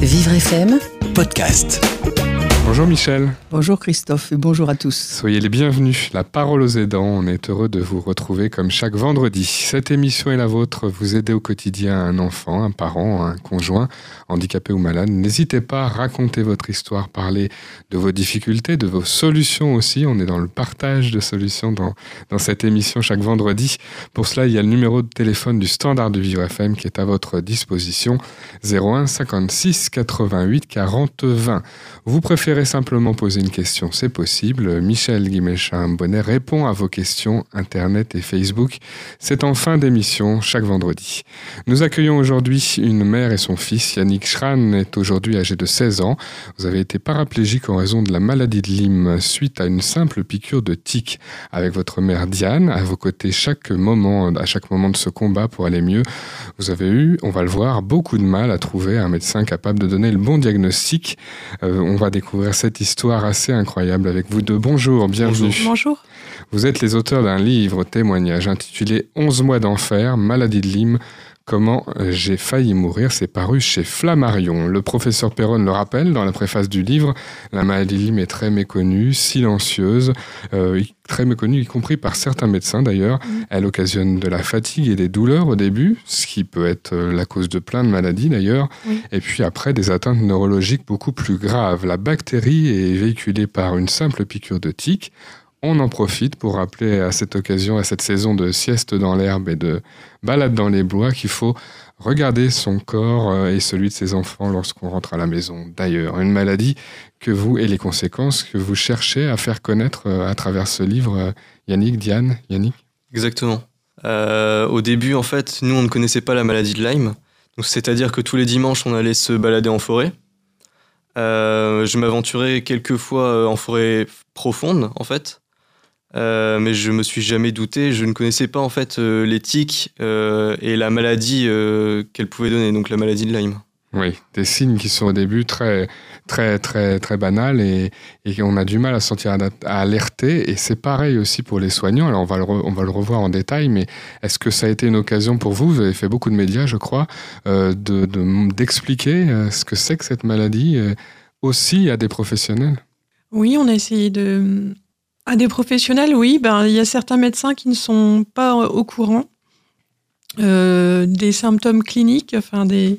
Vivre FM podcast. Bonjour Michel. Bonjour Christophe et bonjour à tous. Soyez les bienvenus. La parole aux aidants, on est heureux de vous retrouver comme chaque vendredi. Cette émission est la vôtre. Vous aidez au quotidien un enfant, un parent, un conjoint, handicapé ou malade. N'hésitez pas à raconter votre histoire, parler de vos difficultés, de vos solutions aussi. On est dans le partage de solutions dans, dans cette émission chaque vendredi. Pour cela, il y a le numéro de téléphone du standard de Vivre FM qui est à votre disposition. 01 56 88 40 20. Vous préférez simplement poser une question, c'est possible. Michel Guimechin-Bonnet répond à vos questions Internet et Facebook. C'est en fin d'émission chaque vendredi. Nous accueillons aujourd'hui une mère et son fils. Yannick Schran est aujourd'hui âgé de 16 ans. Vous avez été paraplégique en raison de la maladie de Lyme suite à une simple piqûre de tic. Avec votre mère Diane, à vos côtés chaque moment, à chaque moment de ce combat pour aller mieux, vous avez eu, on va le voir, beaucoup de mal à trouver un médecin capable de donner le bon diagnostic. Euh, on va découvrir cette histoire assez incroyable avec vous deux. Bonjour, bienvenue. Bonjour. Vous êtes les auteurs d'un livre témoignage intitulé 11 mois d'enfer, maladie de Lyme, Comment j'ai failli mourir, c'est paru chez Flammarion. Le professeur Perron le rappelle dans la préface du livre, la maladie Lyme est très méconnue, silencieuse, euh, très méconnue, y compris par certains médecins d'ailleurs. Mm. Elle occasionne de la fatigue et des douleurs au début, ce qui peut être euh, la cause de plein de maladies d'ailleurs. Et puis après, des atteintes neurologiques beaucoup plus graves. La bactérie est véhiculée par une simple piqûre de tique. On en profite pour rappeler à cette occasion, à cette saison de sieste dans l'herbe et de balade dans les bois, qu'il faut regarder son corps euh, et celui de ses enfants lorsqu'on rentre à la maison. D'ailleurs, une maladie que vous et les conséquences que vous cherchez à faire connaître euh, à travers ce livre, euh, Yannick, Diane, Yannick? Exactement. au début, en fait, nous, on ne connaissait pas la maladie de Lyme. c'est-à-dire que tous les dimanches, on allait se balader en forêt. je m'aventurais quelquefois en forêt profonde, en fait. Euh, mais je me suis jamais douté. Je ne connaissais pas en fait euh, l'éthique euh, et la maladie qu'elle pouvait donner, donc la maladie de Lyme. Oui, des signes qui sont au début très, très, très, très banals et, et on a du mal à se sentir à alerter. Et c'est pareil aussi pour les soignants. Alors on va le, on va le revoir en détail, mais est-ce que ça a été une occasion pour vous? Vous avez fait beaucoup de médias, je crois, d'expliquer de, ce que c'est que cette maladie aussi à des professionnels? Oui, on a essayé de à des professionnels, oui. Ben, il y a certains médecins qui ne sont pas au courant euh, des symptômes cliniques, enfin de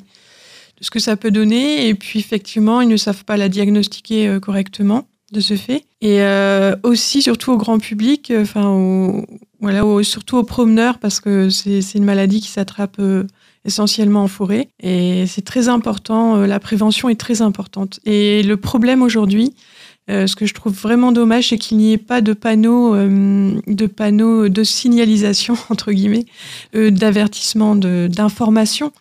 ce que ça peut donner. Et puis, effectivement, ils ne savent pas la diagnostiquer euh, correctement de ce fait. Et euh, aussi, surtout au grand public, enfin, voilà, surtout aux promeneurs, parce que c'est une maladie qui s'attrape essentiellement en forêt. Et c'est très important, la prévention est très importante. Et le problème aujourd'hui, euh, ce que je trouve vraiment dommage, c'est qu'il n'y ait pas de panneaux, euh, de panneaux de signalisation entre guillemets, euh, d'avertissement, d'information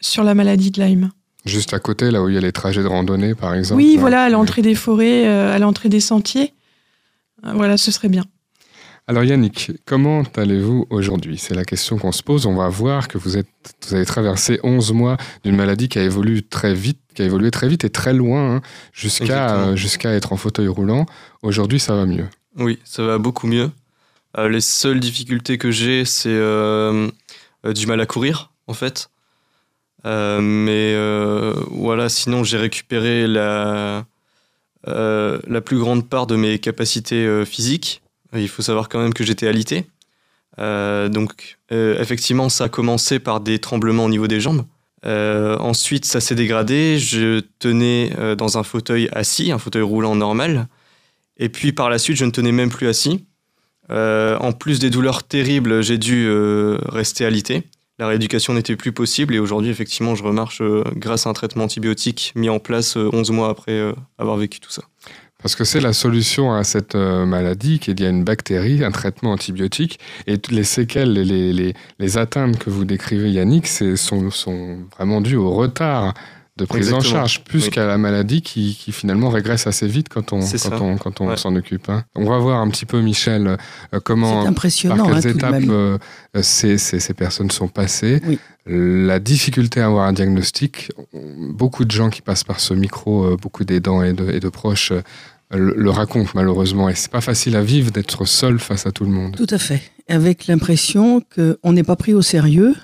sur la maladie de Lyme. Juste à côté, là où il y a les trajets de randonnée, par exemple. Oui, voilà, à l'entrée des forêts, à l'entrée des sentiers. Voilà, ce serait bien. Alors Yannick, comment allez-vous aujourd'hui? C'est la question qu'on se pose. On va voir que vous, êtes, vous avez traversé 11 mois d'une maladie qui a évolué très vite, qui a évolué très vite et très loin, hein, jusqu'à euh, jusqu'à être en fauteuil roulant. Aujourd'hui, ça va mieux. Oui, ça va beaucoup mieux. Euh, les seules difficultés que j'ai, c'est euh, du mal à courir, en fait. mais voilà, sinon j'ai récupéré la, la plus grande part de mes capacités physiques. Il faut savoir quand même que j'étais alité. Donc effectivement, ça a commencé par des tremblements au niveau des jambes. Euh, ensuite, ça s'est dégradé. Je tenais dans un fauteuil assis, un fauteuil roulant normal. Et puis par la suite, je ne tenais même plus assis. en plus des douleurs terribles, j'ai dû rester alité. La rééducation n'était plus possible et aujourd'hui, effectivement, je remarche grâce à un traitement antibiotique mis en place 11 mois après avoir vécu tout ça. Parce que c'est la solution à cette euh, maladie qu'il y a une bactérie, un traitement antibiotique. Et les séquelles, les, les, les atteintes que vous décrivez, Yannick, sont, sont vraiment dues au retard de prise en charge, plus qu'à la maladie qui, qui, finalement régresse assez vite quand on, quand on, quand on s'en occupe. Hein. On va voir un petit peu, Michel, euh, comment, impressionnant, par quelles hein, étapes euh, ces, ces, ces, personnes sont passées. La difficulté à avoir un diagnostic, beaucoup de gens qui passent par ce micro, beaucoup d'aidants et de, et de proches le, raconte malheureusement. Et c'est pas facile à vivre d'être seul face à tout le monde. Tout à fait. Avec l'impression qu'on n'est pas pris au sérieux,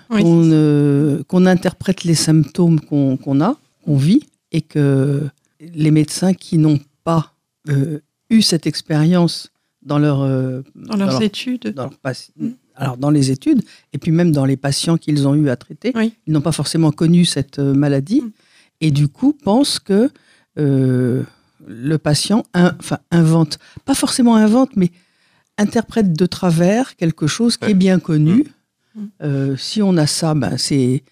qu'on interprète les symptômes qu'on a qu'on vit et que les médecins qui n'ont pas euh, eu cette expérience dans leur euh, Dans leurs leur- études. dans leur alors dans les études et puis même dans les patients qu'ils ont eu à traiter, Oui. ils n'ont pas forcément connu cette euh, maladie Mm. et du coup pensent que euh, le patient in- enfin, invente, pas forcément invente, mais interprète de travers quelque chose qui est bien connu. Mm. Euh, si on a ça, ben c'est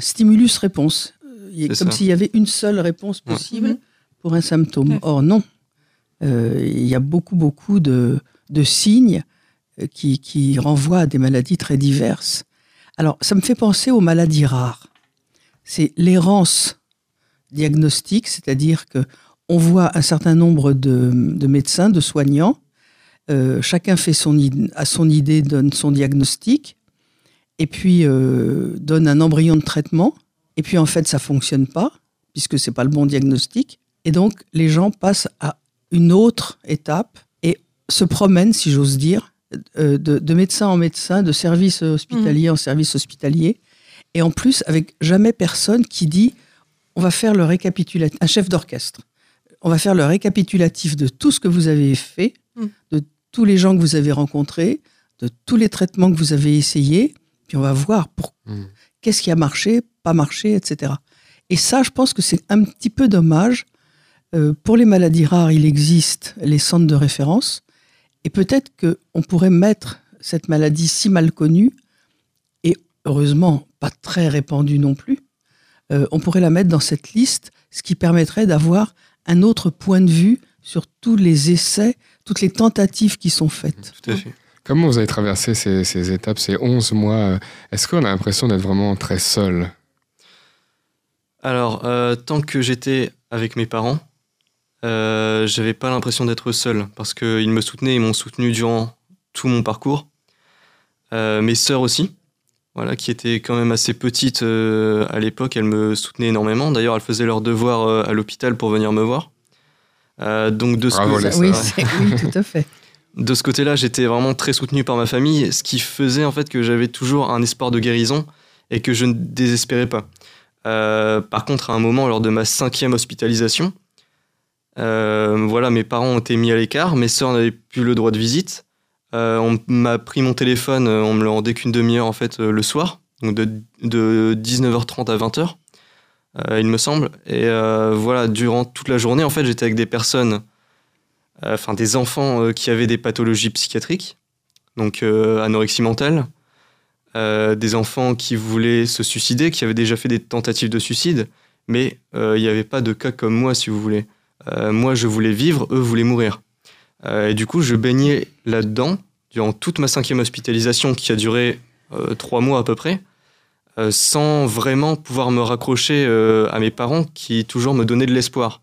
stimulus-réponse. Euh, il y a- C'est Comme s'il y avait une seule réponse possible Mhm. pour un symptôme. Ouais. Or non, Euh, il y a beaucoup, beaucoup de, de signes qui, qui renvoient à des maladies très diverses. Alors, ça me fait penser aux maladies rares. C'est l'errance diagnostique, c'est-à-dire que on voit un certain nombre de, de médecins, de soignants, euh, chacun fait son, à son idée, donne son diagnostic, et puis euh, donne un embryon de traitement, et puis en fait ça fonctionne pas, puisque c'est pas le bon diagnostic, et donc les gens passent à une autre étape et se promènent, si j'ose dire, euh, de, de médecin en médecin, de service hospitalier en service hospitalier, et en plus avec jamais personne qui dit on va faire le récapitulatif, un chef d'orchestre, on va faire le récapitulatif de tout ce que vous avez fait, Mm. de tous les gens que vous avez rencontrés, de tous les traitements que vous avez essayés, puis on va voir pour Mm. qu'est-ce qui a marché, pas marché, etc. Et ça, je pense que c'est un petit peu dommage. Euh, pour les maladies rares, il existe les centres de référence, et peut-être qu'on pourrait mettre cette maladie si mal connue, et heureusement pas très répandue non plus, euh, on pourrait la mettre dans cette liste, ce qui permettrait d'avoir un autre point de vue sur tous les essais, toutes les tentatives qui sont faites. Tout à fait. Comment vous avez traversé ces, ces étapes, ces 11 mois euh, Est-ce qu'on a l'impression d'être vraiment très seul? Alors, euh, tant que j'étais avec mes parents, euh, j'avais pas l'impression d'être seul parce qu'ils me soutenaient, ils m'ont soutenu durant tout mon parcours. Euh, mes sœurs aussi, voilà, qui étaient quand même assez petites euh, à l'époque, elles me soutenaient énormément. D'ailleurs, elles faisaient leurs devoirs euh, à l'hôpital pour venir me voir. Euh, donc de ce, Bravo, côté- les oui, sœurs. c'est- oui, tout à fait. de ce côté-là, j'étais vraiment très soutenu par ma famille, ce qui faisait en fait que j'avais toujours un espoir de guérison et que je ne désespérais pas. Euh, par contre, à un moment, lors de ma cinquième hospitalisation, euh, voilà, mes parents ont été mis à l'écart, mes sœurs n'avaient plus le droit de visite. Euh, on m'a pris mon téléphone, euh, on me le rendait qu'une demi-heure en fait euh, le soir, donc de, de 19h30 à 20h, euh, il me semble. Et voilà, durant toute la journée, en fait, j'étais avec des personnes, enfin des enfants qui avaient des pathologies psychiatriques, donc anorexie mentale, des enfants qui voulaient se suicider, qui avaient déjà fait des tentatives de suicide, mais il n'y avait pas de cas comme moi, si vous voulez. Moi, je voulais vivre, eux voulaient mourir. Euh, et du coup, je baignais là-dedans durant toute ma cinquième hospitalisation qui a duré euh, trois mois à peu près, euh, sans vraiment pouvoir me raccrocher euh, à mes parents qui toujours me donnaient de l'espoir.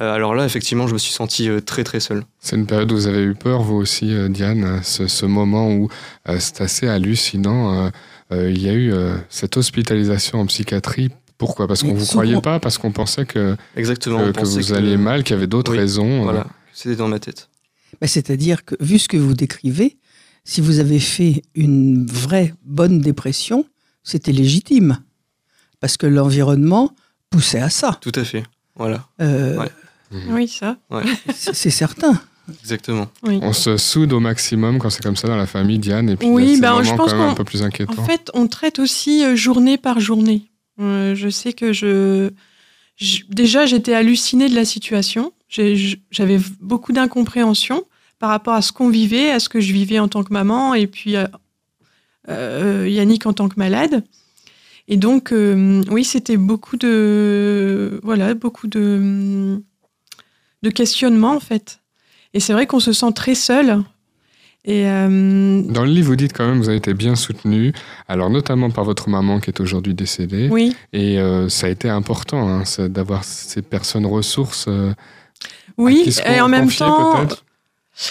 Euh, alors là, effectivement, je me suis senti euh, très très seul. C'est une période où vous avez eu peur, vous aussi, euh, Diane, ce, ce moment où euh, c'est assez hallucinant. euh, euh, il y a eu euh, cette hospitalisation en psychiatrie. Pourquoi? Parce qu'on ne vous croyait pas, parce qu'on pensait que, Exactement. que, on que pensait vous alliez mal, qu'il y avait d'autres Oui, raisons. euh. Voilà, c'était dans ma tête. Ben, C'est-à-dire que, vu ce que vous décrivez, si vous avez fait une vraie bonne dépression, c'était légitime. Parce que l'environnement poussait à ça. Tout à fait. Voilà, Euh, Ouais. Oui, ça. c'est c'est certain. exactement. Oui. On se soude au maximum quand c'est comme ça dans la famille, Diane, et puis Oui, ben, je pense quand même un qu'on- peu plus En inquiétants. fait, on traite aussi euh, journée par journée. Euh, je sais que je. Déjà, j'étais hallucinée de la situation. J'avais beaucoup d'incompréhension par rapport à ce qu'on vivait, à ce que je vivais en tant que maman, et puis euh, euh, Yannick en tant que malade. Et donc, euh, oui, c'était beaucoup de. Voilà, beaucoup de. de questionnements, en fait. Et c'est vrai qu'on se sent très seul. Et. euh, Dans le livre, vous dites quand même que vous avez été bien soutenu, alors notamment par votre maman qui est aujourd'hui décédée, oui. et euh, ça a été important hein, d'avoir ces personnes ressources. euh, Oui, qui et en même temps.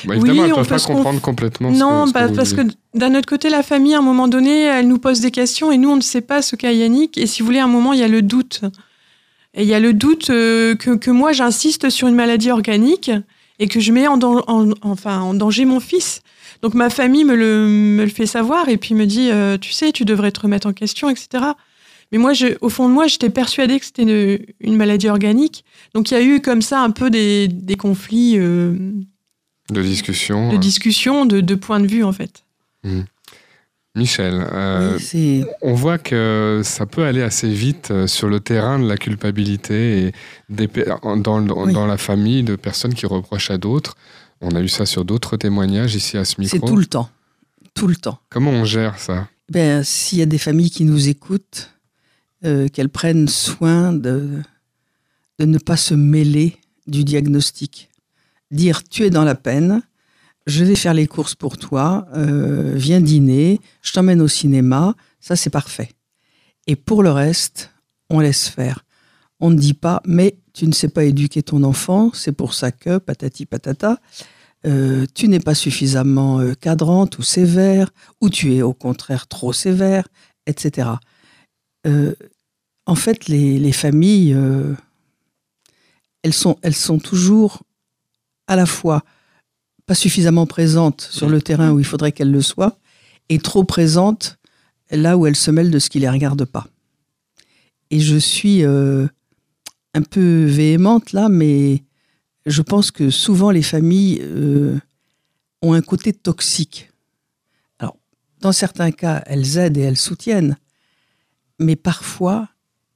Bah, évidemment, oui, elles ne peuvent peut pas comprendre complètement. ce non, que, ce bah, vous parce que d'un autre côté, la famille, à un moment donné, elle nous pose des questions et nous, on ne sait pas ce qu'a Yannick. Et si vous voulez, à un moment, il y a le doute. Et il y a le doute que, que moi, j'insiste sur une maladie organique et que je mets en, dan- en- enfin, en danger mon fils. Donc ma famille me le, me le fait savoir et puis me dit, euh, tu sais, tu devrais te remettre en question, etc. Mais moi, je, au fond de moi, j'étais persuadée que c'était une, une, maladie organique. Donc il y a eu comme ça un peu des, des conflits. Euh, de discussion. De discussion, de, de points de vue en fait. Mmh. Michel, euh, on voit que ça peut aller assez vite sur le terrain de la culpabilité et dans, dans, la famille de personnes qui reprochent à d'autres. On a eu ça sur d'autres témoignages ici à ce micro. C'est tout le temps. Tout le temps. Comment on gère ça? Ben, S'il y a des familles qui nous écoutent, euh, qu'elles prennent soin de, de ne pas se mêler du diagnostic. Dire tu es dans la peine, je vais faire les courses pour toi, euh, viens dîner, je t'emmène au cinéma, ça c'est parfait. Et pour le reste, on laisse faire. On ne dit pas, mais tu ne sais pas éduquer ton enfant, c'est pour ça que, patati patata, euh, tu n'es pas suffisamment euh, cadrante ou sévère, ou tu es au contraire trop sévère, etc. en fait, les, les familles, elles, sont, elles sont toujours à la fois pas suffisamment présente sur le terrain où il faudrait qu'elle le soit, et trop présente là où elle se mêle de ce qui les regarde pas. Et je suis euh, un peu véhémente là, mais je pense que souvent les familles euh, ont un côté toxique. Alors, dans certains cas, elles aident et elles soutiennent, mais parfois,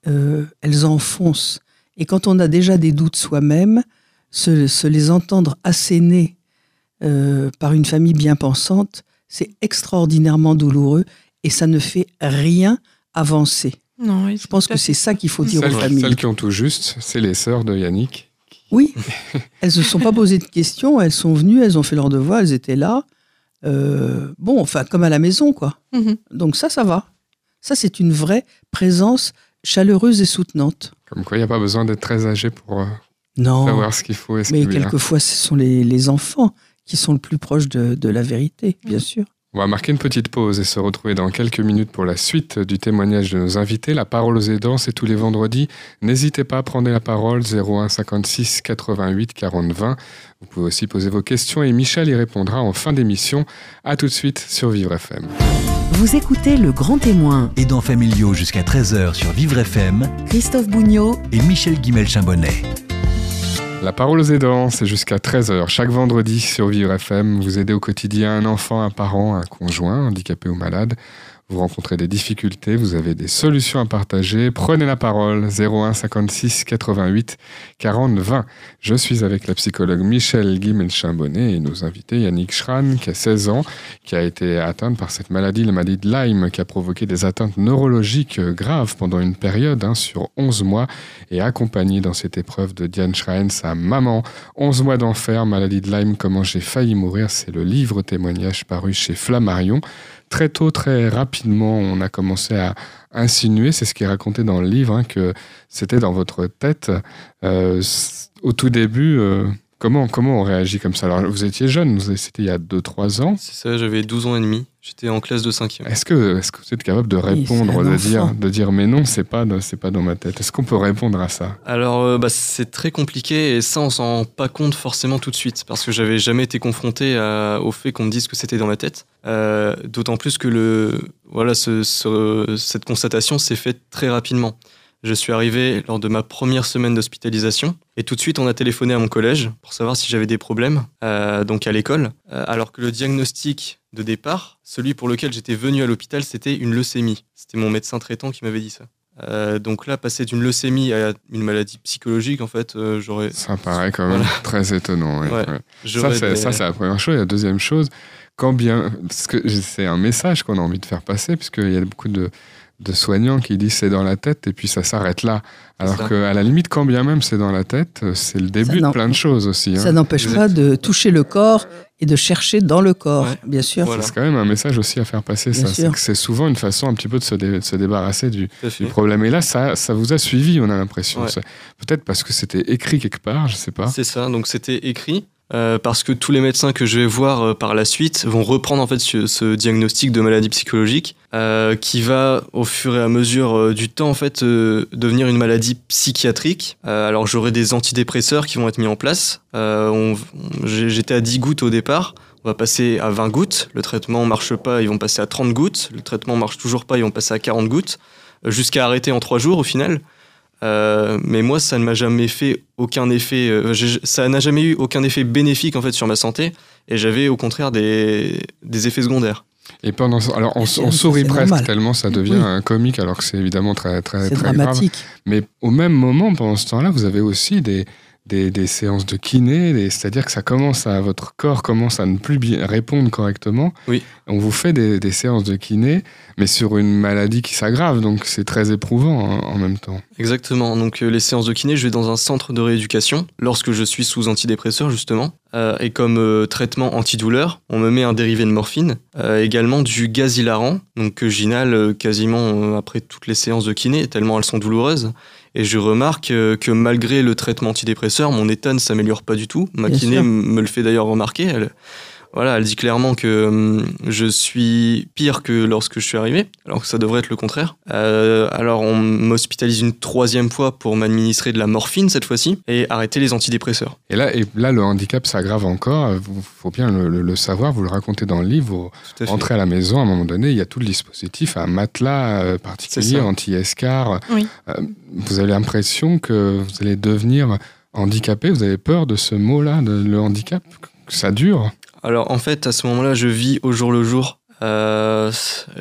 euh, elles enfoncent. Et quand on a déjà des doutes soi-même, se, les entendre asséner euh, par une famille bien pensante, c'est extraordinairement douloureux et ça ne fait rien avancer. Non, Je pense que c'est ça qu'il faut dire aux familles. Celles qui ont tout juste, c'est les sœurs de Yannick. Oui, elles ne se sont pas posées de questions, elles sont venues, elles ont fait leur devoir, elles étaient là. Euh, bon, enfin, comme à la maison, quoi. Mhm. Donc ça, ça va. Ça, c'est une vraie présence chaleureuse et soutenante. Comme quoi, il n'y a pas besoin d'être très âgé pour euh, non, savoir ce qu'il faut. mais quelquefois, ce sont les, les enfants qui sont le plus proches de, la vérité, bien sûr. On va marquer une petite pause et se retrouver dans quelques minutes pour la suite du témoignage de nos invités. La parole aux aidants, c'est tous les vendredis. N'hésitez pas à prendre la parole 01 56 88 40 20. Vous pouvez aussi poser vos questions et Michel y répondra en fin d'émission. A tout de suite sur Vivre FM. Vous écoutez Le Grand Témoin. Aidants familiaux jusqu'à 13h sur Vivre FM. Christophe Bougnot et Michel Guimel-Chambonnet. La parole aux aidants, c'est jusqu'à 13h. Chaque vendredi sur Vivre FM, vous aidez au quotidien un enfant, un parent, un conjoint, handicapé ou malade vous rencontrez des difficultés, vous avez des solutions à partager, prenez la parole 01 56 88 40 20. Je suis avec la psychologue Michel Guimel-Chambonnet et nos invités Yannick Schran, qui a 16 ans, qui a été atteinte par cette maladie, la maladie de Lyme, qui a provoqué des atteintes neurologiques graves pendant une période hein, sur 11 mois et accompagné dans cette épreuve de Diane Schrein, sa maman. 11 mois d'enfer, maladie de Lyme, comment j'ai failli mourir, c'est le livre témoignage paru chez Flammarion très tôt, très rapidement, on a commencé à insinuer, c'est ce qui est raconté dans le livre, hein, que c'était dans votre tête. Euh, au tout début, euh, comment, comment on réagit comme ça? Alors, vous étiez jeune, c'était il y a 2-3 ans. C'est ça, j'avais 12 ans et demi. J'étais en classe de 5e. Est-ce que, est que vous êtes capable de répondre, de, dire, de dire mais non, c'est pas, c'est pas dans ma tête Est-ce qu'on peut répondre à ça? Alors, euh, bah, c'est très compliqué et ça, on s'en rend pas compte forcément tout de suite parce que j'avais jamais été confronté au fait qu'on me dise que c'était dans ma tête. Euh, d'autant plus que le, voilà, ce, cette constatation s'est faite très rapidement. Je suis arrivé lors de ma première semaine d'hospitalisation et tout de suite on a téléphoné à mon collège pour savoir si j'avais des problèmes, euh, donc à l'école, euh, alors que le diagnostic de départ, celui pour lequel j'étais venu à l'hôpital, c'était une leucémie. C'était mon médecin traitant qui m'avait dit ça. Euh, donc là, passer d'une leucémie à une maladie psychologique, en fait, j'aurais. Ça paraît quand même très étonnant. Ça, c'est la première chose. Et la deuxième chose, quand bien. Parce que c'est un message qu'on a envie de faire passer, puisqu'il y a beaucoup de de soignants qui disent c'est dans la tête et puis ça s'arrête là. Alors qu'à la limite, quand bien même c'est dans la tête, c'est le début de plein de choses aussi. Ça hein. n'empêche pas de toucher le corps et de chercher dans le corps, bien sûr. C'est quand même un message aussi à faire passer. C'est souvent une façon un petit peu de se, débarrasser du, problème. Et là, ça, ça vous a suivi, on a l'impression. Peut-être parce que c'était écrit quelque part, je sais pas. C'est ça, donc c'était écrit. Euh, parce que tous les médecins que je vais voir euh, par la suite vont reprendre en fait ce, diagnostic de maladie psychologique euh, qui va au fur et à mesure du temps en fait devenir une maladie psychiatrique. alors j'aurai des antidépresseurs qui vont être mis en place. J'étais à 10 gouttes au départ. On va passer à 20 gouttes. Le traitement marche pas, ils vont passer à 30 gouttes. Le traitement marche toujours pas, ils vont passer à 40 gouttes. jusqu'à arrêter en trois jours au final. Euh, mais moi, ça ne m'a jamais fait aucun effet. euh, ça n'a jamais eu aucun effet bénéfique en fait sur ma santé, et j'avais au contraire des, des effets secondaires. Et pendant alors on, sourit presque normal. tellement ça devient Oui. un comique alors que c'est évidemment très très très grave. dramatique. Mais au même moment, pendant ce temps-là, vous avez aussi des, des, des séances de kiné, c'est-à-dire que ça commence à votre corps commence à ne plus bien répondre correctement. Oui. On vous fait des, des séances de kiné, mais sur une maladie qui s'aggrave, donc c'est très éprouvant hein, en même temps. Exactement. Donc euh, les séances de kiné, je vais dans un centre de rééducation lorsque je suis sous antidépresseur justement. Euh, et comme euh, traitement antidouleur, on me met un dérivé de morphine, euh, également du gaz hilarant, donc que j'inhale quasiment après toutes les séances de kiné, tellement elles sont douloureuses. Et je remarque euh, que malgré le traitement antidépresseur, mon état ne s'améliore pas du tout. Ma Bien kiné sûr. me le fait d'ailleurs remarquer. Elle, voilà, elle dit clairement que hum, je suis pire que lorsque je suis arrivé, alors que ça devrait être le contraire. Euh, alors on m'hospitalise une troisième fois pour m'administrer de la morphine cette fois-ci et arrêter les antidépresseurs. Et là, et là le handicap s'aggrave encore, il faut bien le, le- le savoir, vous le racontez dans le livre, vous à rentrez à la maison, à un moment donné, il y a tout le dispositif, un matelas euh, particulier, anti-escar. Oui. Euh, vous avez l'impression que vous allez devenir handicapé, vous avez peur de ce mot-là, de le handicap, que ça dure? Alors en fait, à ce moment-là, je vis au jour le jour. Euh,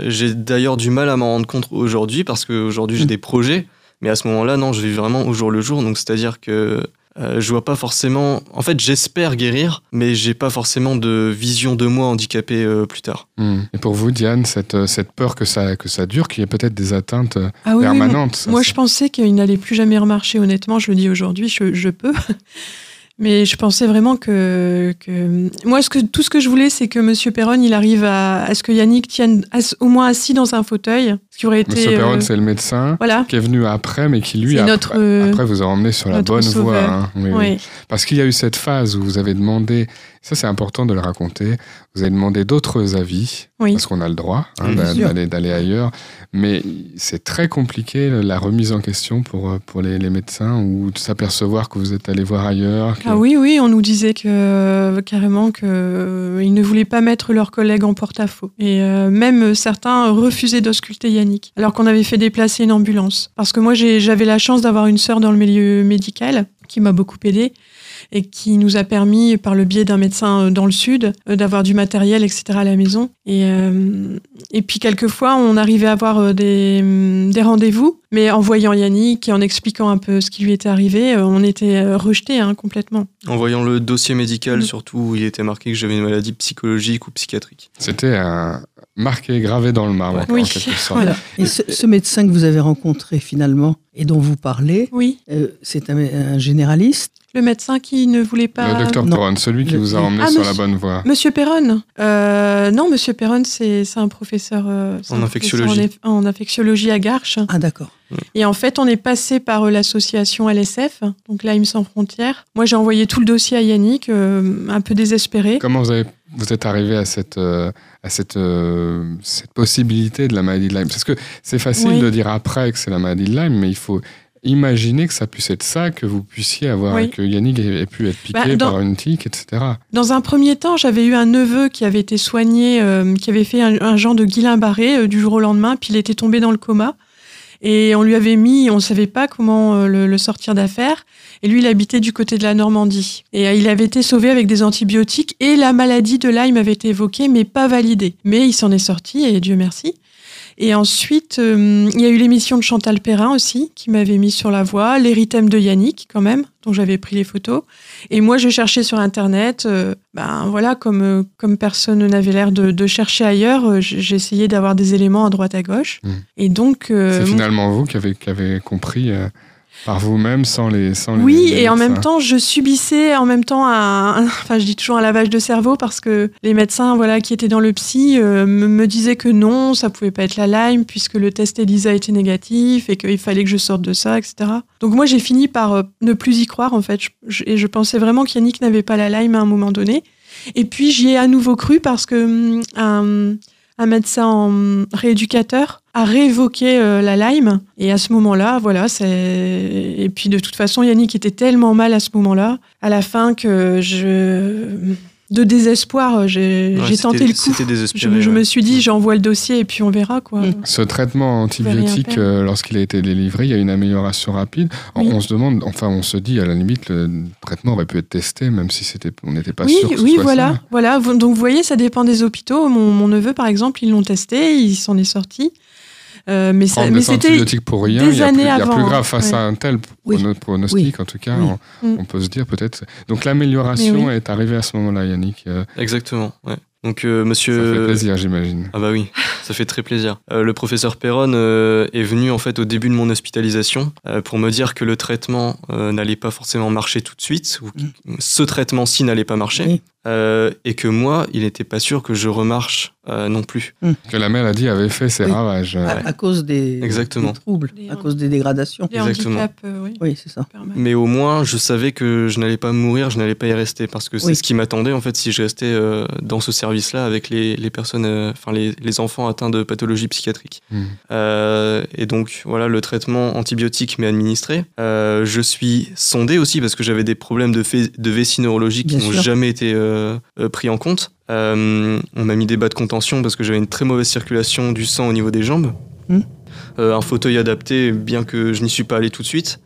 j'ai d'ailleurs du mal à m'en rendre compte aujourd'hui parce qu'aujourd'hui j'ai Mm. des projets, mais à ce moment-là, non, je vis vraiment au jour le jour. Donc c'est-à-dire que euh, je vois pas forcément. En fait, j'espère guérir, mais j'ai pas forcément de vision de moi handicapé euh, plus tard. Hmm. Et pour vous, Diane, cette, cette peur que ça, que ça dure, qu'il y ait peut-être des atteintes Ah oui, oui, moi- permanentes ça, Moi, je pensais qu'il n'allait plus jamais remarcher, honnêtement. Je le dis aujourd'hui, je, je peux. Mais je pensais vraiment que. Moi, ce que, tout ce que je voulais, c'est que Monsieur Perron, il arrive à, à ce que Yannick tienne au moins assis dans un fauteuil. Qui aurait été... Monsieur Perron, euh, c'est le médecin Voilà. qui est venu après, mais qui lui, C'est après, notre, euh, après vous a emmené sur la bonne voie. hein. Oui, oui. Oui. Parce qu'il y a eu cette phase où vous avez demandé, ça c'est important de le raconter, vous avez demandé d'autres avis, Oui. parce qu'on a le droit hein, d'aller ailleurs, mais c'est très compliqué la remise en question pour, euh, pour les, les médecins ou de s'apercevoir que vous êtes allé voir ailleurs. que- Ah oui, oui, on nous disait que euh, carrément qu'ils ne voulaient pas mettre leurs collègues en porte-à-faux. Et euh, même certains refusaient d'ausculter Yannick, alors qu'on avait fait déplacer une ambulance. Parce que moi, j'avais la chance d'avoir une sœur dans le milieu médical qui m'a beaucoup aidée et qui nous a permis, par le biais d'un médecin euh, dans le sud, euh, d'avoir du matériel, etc. à la maison. Et, euh, et puis quelquefois, on arrivait à avoir euh, des, des rendez-vous, mais en voyant Yannick et en expliquant un peu ce qui lui était arrivé, on était rejetés complètement. En voyant le dossier médical, Mm. surtout où il était marqué que j'avais une maladie psychologique ou psychiatrique. C'était un marqué, gravé dans le marbre, en Oui. quelque sorte. Voilà. Et ce, ce médecin que vous avez rencontré finalement et dont vous parlez, Oui, euh, c'est un, un généraliste. le médecin qui ne voulait pas. Le docteur. Perron, celui qui Le- vous a emmené Ah, sur la monsieur- bonne voie. Monsieur Perron euh, Non, Monsieur Perron, c'est un professeur, euh, En un infectiologie. professeur En, en infectiologie à Garches. Ah d'accord. Et en fait, on est passé par l'association LSF, donc l'AIM sans frontières. Moi, j'ai envoyé tout le dossier à Yannick, euh, un peu désespéré. Comment vous, avez, vous êtes arrivé à cette, euh, à cette, euh, cette possibilité de la maladie de Lyme Parce que c'est facile Oui. de dire après que c'est la maladie de Lyme, mais il faut imaginer que ça puisse être ça, que vous puissiez avoir, Oui. que Yannick ait, pu être piqué Bah, dans- par une tique, etc. Dans un premier temps, j'avais eu un neveu qui avait été soigné, euh, qui avait fait un, un genre de Guillain-Barré euh, du jour au lendemain, puis il était tombé dans le coma. Et on lui avait mis, on ne savait pas comment euh, le, le sortir d'affaire. Et lui, il habitait du côté de la Normandie. Et euh, il avait été sauvé avec des antibiotiques et la maladie de Lyme avait été évoquée, mais pas validée. Mais il s'en est sorti, et Dieu merci. Et ensuite, euh, il y a eu l'émission de Chantal Perrin aussi, qui m'avait mis sur la voie, l'érythème de Yannick, quand même, dont j'avais pris les photos. Et moi, je cherchais sur Internet, euh, ben voilà, comme, euh, comme personne n'avait l'air de, de chercher ailleurs, j- j'ai essayé d'avoir des éléments à droite à gauche. Mm. Et donc. c'est finalement vous qui avez, qui avez compris par vous-même, sans les, sans Oui, les et en même temps, je subissais en même temps un, un- enfin, je dis toujours un lavage de cerveau parce que les médecins, voilà, qui étaient dans le psy, euh, me, me disaient que non, ça pouvait pas être la Lyme puisque le test ELISA était négatif et qu'il fallait que je sorte de ça, etc. Donc moi, j'ai fini par euh, ne plus y croire en fait, Je- je- et je pensais vraiment qu'Yannick n'avait pas la Lyme à un moment donné. Et puis j'y ai à nouveau cru parce que hum, un, un médecin rééducateur a réévoqué euh, la Lyme. Et à ce moment-là, voilà, c'est. Et puis de toute façon, Yannick était tellement mal à ce moment-là, à la fin, que je. de désespoir. J'ai Ouais, j'ai c'était- tenté le coup. C'était Je, désespéré. je me ouais. suis dit, j'envoie le dossier et puis on verra quoi. Mm. Ce traitement antibiotique, euh, lorsqu'il a été délivré, il y a une amélioration rapide. Oui. On se demande, enfin, on se dit, à la limite, le traitement aurait pu être testé, même si c'était, on n'était pas oui, sûr. Que ce oui, soit voilà, ça. voilà. Donc vous voyez, ça dépend des hôpitaux. Mon, mon neveu, par exemple, ils l'ont testé, il s'en est sorti. Euh, mais ça- mais c'était pour rien, des il y a, plus, années il y a avant, plus grave face Ouais. à un tel Oui. pronostic, en tout cas, Oui. on, Mm. on peut se dire peut-être. Donc l'amélioration est arrivée à ce moment-là, Yannick. Euh, Exactement. Ouais. Donc euh, Ça monsieur. fait plaisir, j'imagine. Ah bah oui, ça fait très plaisir. Euh, le professeur Perron euh, est venu en fait au début de mon hospitalisation euh, pour me dire que le traitement euh, n'allait pas forcément marcher tout de suite, ou que ce traitement-ci n'allait pas marcher, Oui. euh, et que moi, il n'était pas sûr que je remarche euh, non plus. Que la maladie avait fait ses Oui. ravages. À, à cause des, Exactement. des troubles, Les à cause des dégradations. les Exactement. handicaps, euh, oui. Oui, c'est ça. permanents. Mais au moins, je savais que je n'allais pas mourir, je n'allais pas y rester, parce que c'est Oui. ce qui m'attendait en fait si je restais euh, dans ce service-là avec les, les personnes, euh, enfin les, les enfants atteints de pathologies psychiatriques. Mm. Euh, et donc voilà, le traitement antibiotique m'est administré. Euh, je suis sondé aussi parce que j'avais des problèmes de, de vessie neurologique qui n'ont jamais été pris en compte. Euh, on m'a mis des bas de contention parce que j'avais une très mauvaise circulation du sang au niveau des jambes. Mm. Euh, un fauteuil adapté, bien que je n'y suis pas allé tout de suite.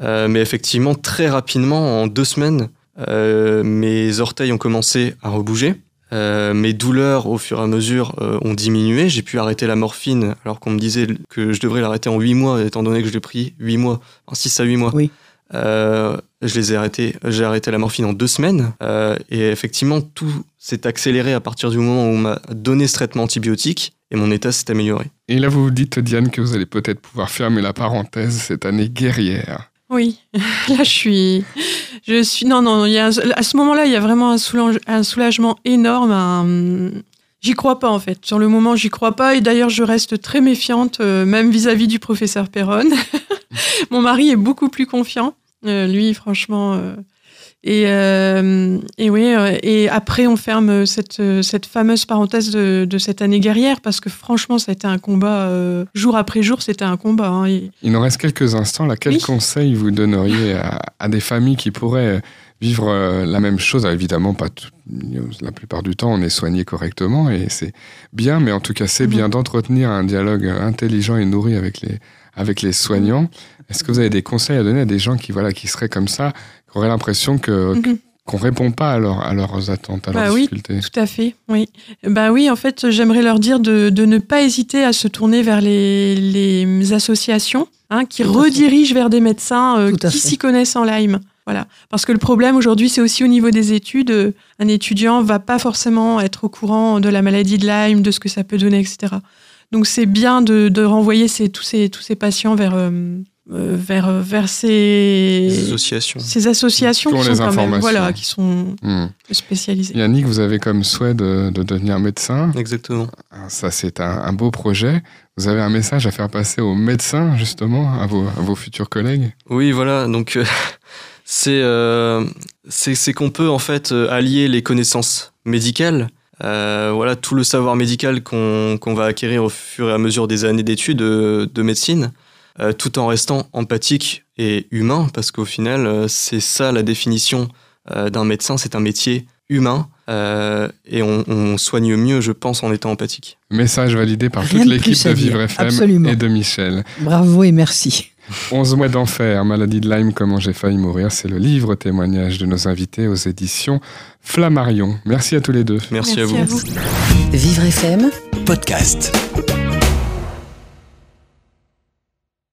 Euh, mais effectivement, très rapidement, en deux semaines, euh, mes orteils ont commencé à rebouger. Euh, mes douleurs, au fur et à mesure, euh, ont diminué. J'ai pu arrêter la morphine, alors qu'on me disait que je devrais l'arrêter en 8 mois, étant donné que je l'ai pris 8 mois, en 6 à 8 mois. Oui. Euh, je les ai arrêtés, j'ai arrêté la morphine en deux semaines. Euh, et effectivement, tout s'est accéléré à partir du moment où on m'a donné ce traitement antibiotique et mon état s'est amélioré. Et là, vous vous dites, Diane, que vous allez peut-être pouvoir fermer la parenthèse cette année guerrière. Oui, là je suis, je suis, non non, il à ce moment-là il y a vraiment un, soulage- un soulagement énorme. J'y crois pas en fait. Sur le moment j'y crois pas et d'ailleurs je reste très méfiante, euh, même vis-à-vis du professeur Perron. Mon mari est beaucoup plus confiant, euh, lui franchement. euh, et, euh, et oui, euh, et après on ferme cette, euh, cette fameuse parenthèse de, de cette année guerrière parce que franchement ça a été un combat euh, jour après jour, c'était un combat. hein, et- Il nous reste quelques instants. Là, quel Oui. conseil vous donneriez à, à des familles qui pourraient vivre euh, la même chose? Alors, Évidemment, pas tout- la plupart du temps, on est soigné correctement et c'est bien, mais en tout cas, c'est Mhm. bien d'entretenir un dialogue intelligent et nourri avec les, avec les soignants. Est-ce que vous avez des conseils à donner à des gens qui, voilà, qui seraient comme ça, qui auraient l'impression que Mhm. qu'on répond pas à, leur- à leurs attentes, à leurs Bah oui. difficultés Tout à fait, oui. Bah oui, en fait, j'aimerais leur dire de, de ne pas hésiter à se tourner vers les, les associations hein, qui Tout redirigent vers des médecins euh, qui s'y connaissent en Lyme. Voilà. Parce que le problème aujourd'hui, c'est aussi au niveau des études. Un étudiant va pas forcément être au courant de la maladie de Lyme, de ce que ça peut donner, etc. Donc c'est bien de, de renvoyer ces, tous, ces, tous ces patients vers, euh, euh, vers, vers ces, associations. ces associations Qui sont, quand même, informations. voilà, qui sont Hmm. spécialisées. Yannick, vous avez comme souhait de, de devenir médecin. Exactement. Ah, Ça, c'est un, un beau projet. Vous avez un message à faire passer aux médecins, justement, à vos, à vos futurs collègues? Oui, voilà. Donc, euh, c'est euh, c'est c'est qu'on peut en fait euh, allier les connaissances médicales, euh, voilà, tout le savoir médical qu'on qu'on va acquérir au fur et à mesure des années d'études de, de médecine, euh, tout en restant empathique et humain, parce qu'au final, euh, c'est ça la définition euh, d'un médecin. C'est un métier humain euh, et on, on soigne mieux, je pense, en étant empathique. Message validé par Rien toute l'équipe de. Vivre FM Absolument. et de Michel. Bravo et merci. 11 mois d'enfer, maladie de Lyme, comment j'ai failli mourir, c'est le livre témoignage de nos invités aux éditions Flammarion. Merci à tous les deux. Merci, à vous. à vous. Vivre FM Podcast.